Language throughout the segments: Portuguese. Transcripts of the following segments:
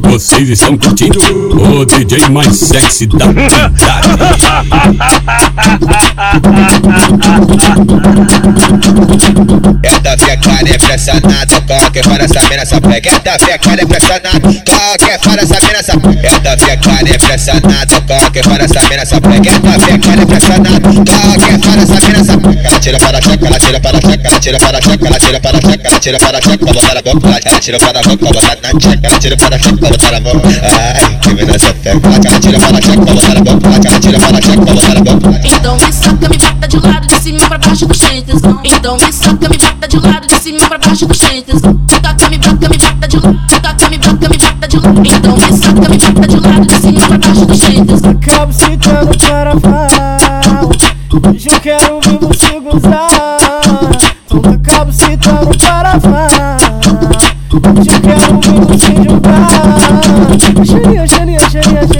Vocês estão curtindo o DJ mais sexy da cidade. Esta fica impressionada com que fora essa mina essa pega. Esta fica impressionada com que fora essa mina essa pega. Esta fica impressionada com que fora essa mina essa pega. Esta fica impressionada com que fora essa mina essa pega. Ela tira para a checa, ela tira para a checa, ela tira para a checa, ela tira para a checa, ela tira para a checa, pra botar na boca, ela tira para a boca, pra botar na checa, ela tira para a checa, pra botar na boca. Ai, que mina essa pega. Ela tira para a checa, pra botar na boca, ela tira para a checa, pra botar na boca. Então me saca, me bota de lado, de cima pra baixo do cheio tesão. Então me saca, me bota de lado, de cima pra baixo do cheio tesão. Toca, me bota, me bota de lado, toca, me bota, me bota de lado. Então me saca, me bota de lado, de cima pra baixo do cheio tesão. Acabo citando para falar. Hoje eu quero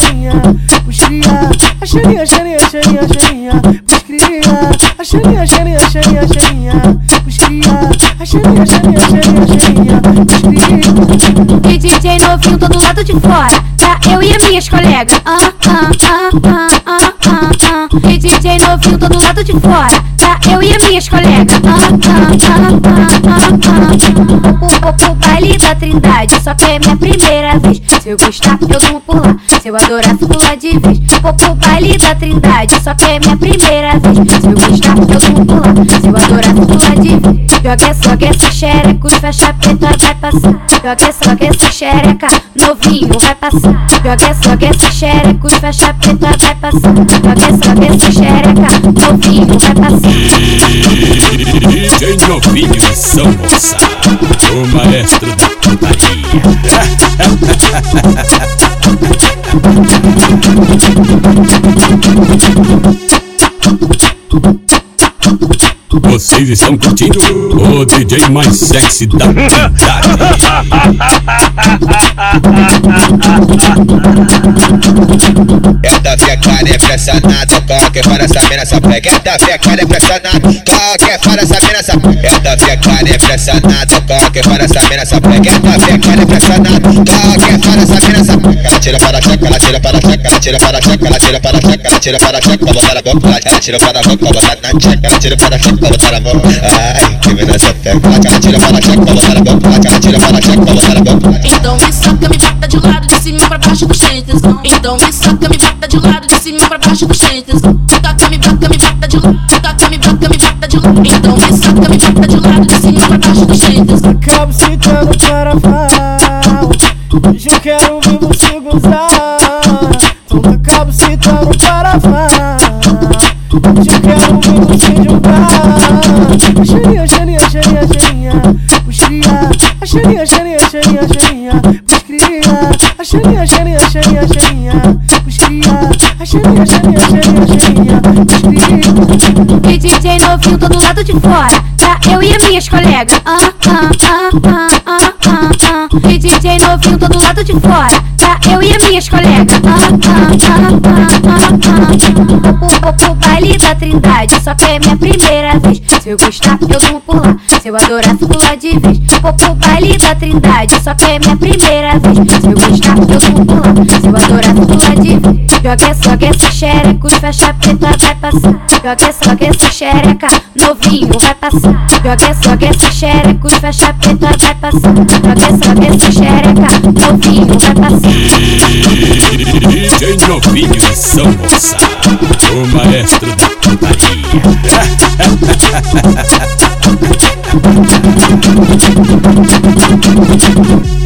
xerinha, xerinha. Os cria. A xerinha, xerinha, xerinha, xerinha. Os cria. A xerinha, xerinha, xerinha, xerinha. Os cria. A xerinha, xerinha, xerinha, xerinha. Os cria. E DJ novinho todo lado de fora, tá? Eu e as minhas colegas. Ah, ah, ah, ah, ah, ah, ah. E DJ novinho todo lado de fora, tá? Eu e as minhas colegas. Ah, ah, ah, ah, ah, ah. Da trindade, só que é minha primeira vez. Se eu gostar, eu vou pular. Se eu adorar, pular de vez. Vou pro baile da trindade, só que é minha primeira vez. Se eu gostar, eu vou pular. Se eu adorar, pular de vez. Joga essa, joga essa xereca, os faixa preta vai passar. Joga essa, joga essa xereca, novinho vai passar. Joga essa, joga essa xereca, os faixa preta vai passar. Joga essa, joga essa xereca, novinho vai passar. DJ novinho São Gonçalo, o maestro da putaria. Vocês estão curtindo o DJ mais sexy da cidade. Esta fica impressionada com que fora essa mina essa pega. Esta fica impressionada com que fora essa mina essa pega. Esta fica impressionada com essa mina essa pega. Esta fica impressionada com que fora essa mina essa pega. Ela tira para a checa, ela tira para a checa, ela tira para a checa, ela tira para a checa, ela tira para a checa, botar na boca, ela tira para a boca, botar na checa, ela tira para a checa, botar na boca. Ai, que mina essa pega. Ela tira para a checa, botar na boca, ela tira para a checa, botar na boca. Então me saca, me bota de lado, de cima pra baixo do cheio tesão. Então me saca, me bota de lado, de cima pra baixo do cheio tesão. Toca, me bota, me bota de lado, toca, me bota, me bota de lado. Então me saca, me bota de lado, de cima pra baixo do cheio tesão. Para falar. Hoje eu quero ver você gozar. Então acabo citando para falar. Hoje eu quero ver você jogar. Xerinha, xerinha, xerinha, xerinha. Os cria. A xerinha, xerinha, xerinha, xerinha. Os cria. A xerinha, xerinha, xerinha, xerinha. Os cria. A xerinha, xerinha, xerinha, xerinha. Os cria. E DJ novinho todo lado de fora, tá? Eu e as minhas colegas. Ah, ah, ah, ah, ah. E novinho todo lado de fora, tá? Eu e as minhas colegas. Ah, ah, ah, ah, ah, ah. Pro baile da trindade, só que é minha primeira vez. Se eu gostar, eu vou pular. Se eu adorar, pular de vez. Pro baile da trindade, só que é minha primeira vez. Se eu gostar, eu vou pular. Joga essa, joga essa xereca, os faixa preta vai passar. Joga essa, joga essa xereca, novinho vai passar. Joga essa, joga essa xereca, os faixa preta vai passar. Joga essa, joga essa xereca, novinho vai passar. DJ novinho de São Gonçalo, o maestro da putaria.